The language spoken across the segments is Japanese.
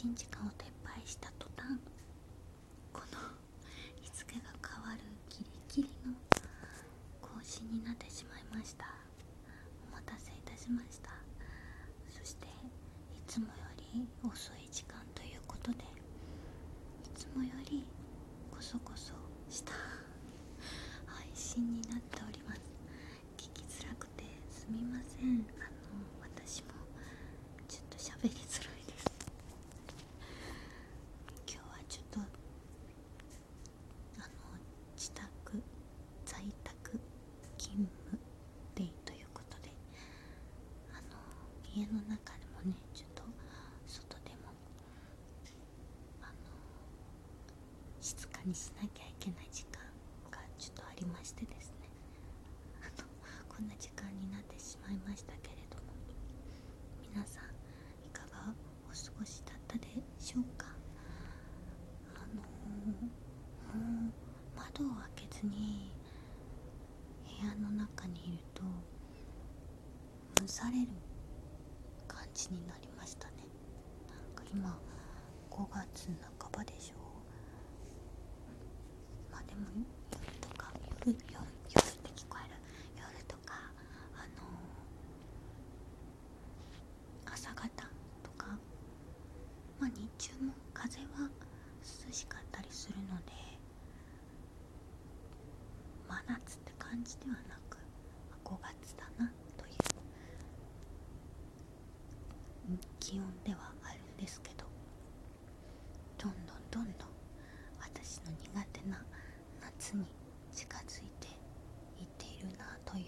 信時間を撤廃した途端この日付が変わるギリギリの更新になってしまいました。お待たせいたしました。そしていつもより遅い時間ということでいつもよりこそこそした配信になっております聞きづらくてすみませんあの私もちょっと喋りづらいです今日はちょっとあの自宅在宅勤務デイということであの家の中でもねちょっと外でもあの静かにしなきゃいけない時間がちょっとありましてですね。あ のこんな時間になってしまいましたけれども。皆さんいかがお過ごしだったでしょうか？あのもう窓を開けずに部屋の中にいると蒸される感じになりましたね。なんか今5月半ばでしょま夜とか夜夜夜って聞こえる。夜とかあの朝方とかまあ日中も風は涼しかったりするので真夏って感じではなく5月だなという気温ではあるんですけどどんどんどんどん私の苦に近づいていっているなという。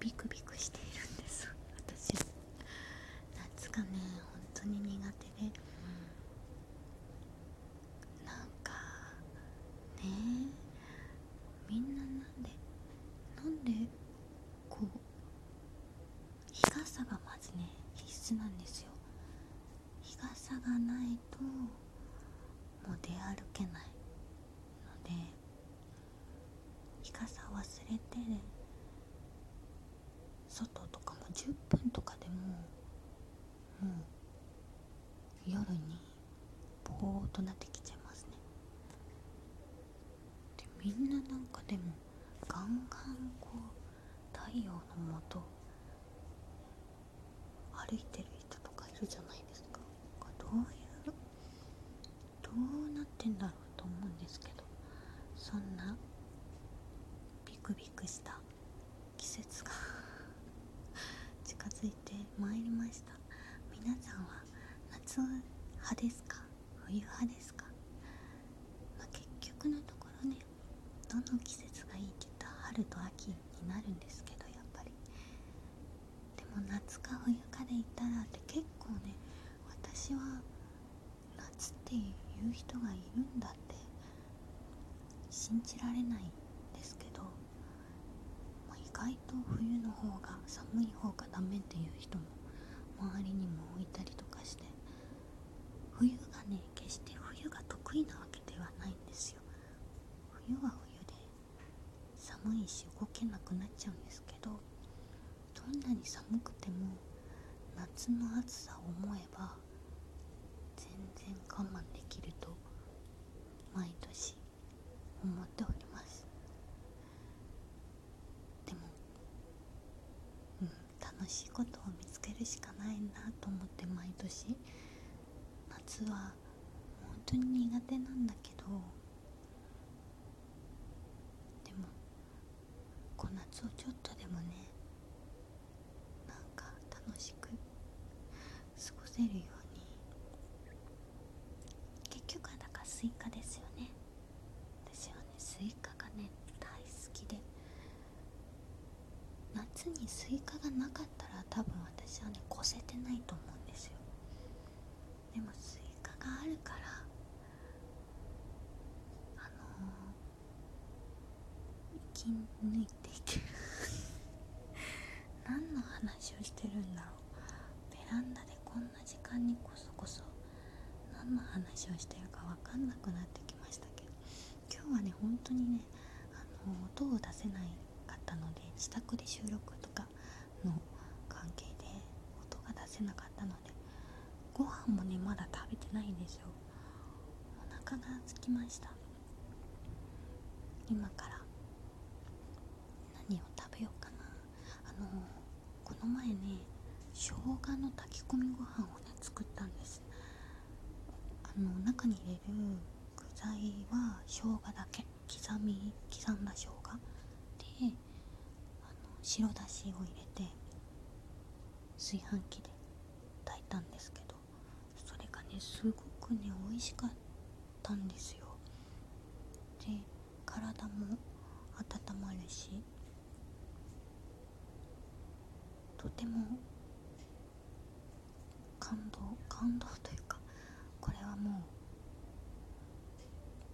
ビクビクしているんです私は夏がね本当に苦手でなんかねみんななんでなんでこう日傘がまずね必須なんですよ日傘がないともう出歩けないので日傘忘れて外とかも10分とかでももう夜にぼーっとなってきちゃいますね。でみんななんかでもガンガンこう太陽のもと歩いてる人とかいるじゃないですかどういうどうなってんだろうと思うんですけどそんなクビクした。季節が。近づいてまいりました。皆さんは夏派ですか？冬派ですか、まあ、結局のところねどの季節がいいって言ったら春と秋になるんですけどやっぱり。でも夏か冬かで言ったらって結構ね私は夏っていう人がいるんだって信じられない、外と冬の方が寒い方がダメっていう人も周りにも置いたりとかして冬がね決して冬が得意なわけではないんですよ冬は冬で寒いし動けなくなっちゃうんですけどどんなに寒くても夏の暑さを思えば全然我慢できると毎年思っておりますでもうん楽しいことを見つけるしかないなと思って毎年。夏は本当に苦手なんだけどでもこの夏をちょっとでもねなんか楽しく過ごせるように結局はだからスイカですよね私はねスイカがね大好きで夏にスイカがなかったら多分私はね越せてないと思うんですよ。でもスイカがあるからあのー、生き抜いていける。何の話をしてるんだろう。ベランダでこんな時間にこそこそ何の話をしてるか分かんなくなってきましたけど今日はね本当にねあの音を出せないったので自宅で収録とかの関係で音が出せなかったのでご飯もねまだ食べてないんですよ。お腹が空きました。今から何を食べようかな。あのこの前ね生姜の炊き込みご飯をね作ったんです。あの中に入れる具材は生姜だけ。刻み刻んだ生姜。で白だしを入れて炊飯器で炊いたんですけどそれがねすごくね美味しかったんですよ。で体も温まるしとても感動感動というかこれはも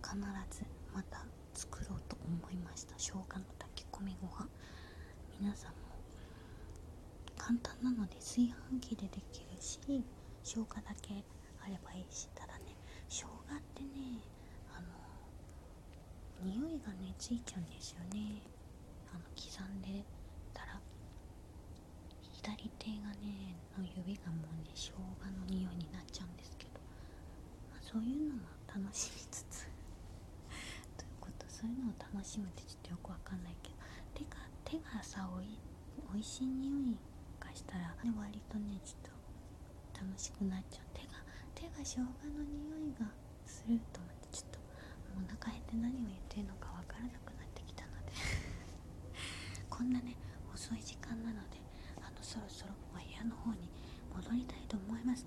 う必ずまた作ろうと思いました。生姜の炊き込みご飯皆さんも簡単なので炊飯器でできるし生姜だけあればいいしただね生姜ってねあの匂いがねついちゃうんですよね。あの刻んでたら左手がねの指がもうね生姜の匂いになっちゃうんですけど、まあ、そういうのも楽しみつつ。ということそういうのを楽しむってちょっとよくわかんないけど。手が手がさおいおいしい匂いがしたら、ね、割とねちょっと楽しくなっちゃう。手が手が生姜の匂いがすると思ってちょっともうお腹減って何を言ってるのかわからなくなってきたので。こんなね遅い時間なのであのそろそろお部屋の方に戻りたいと思います。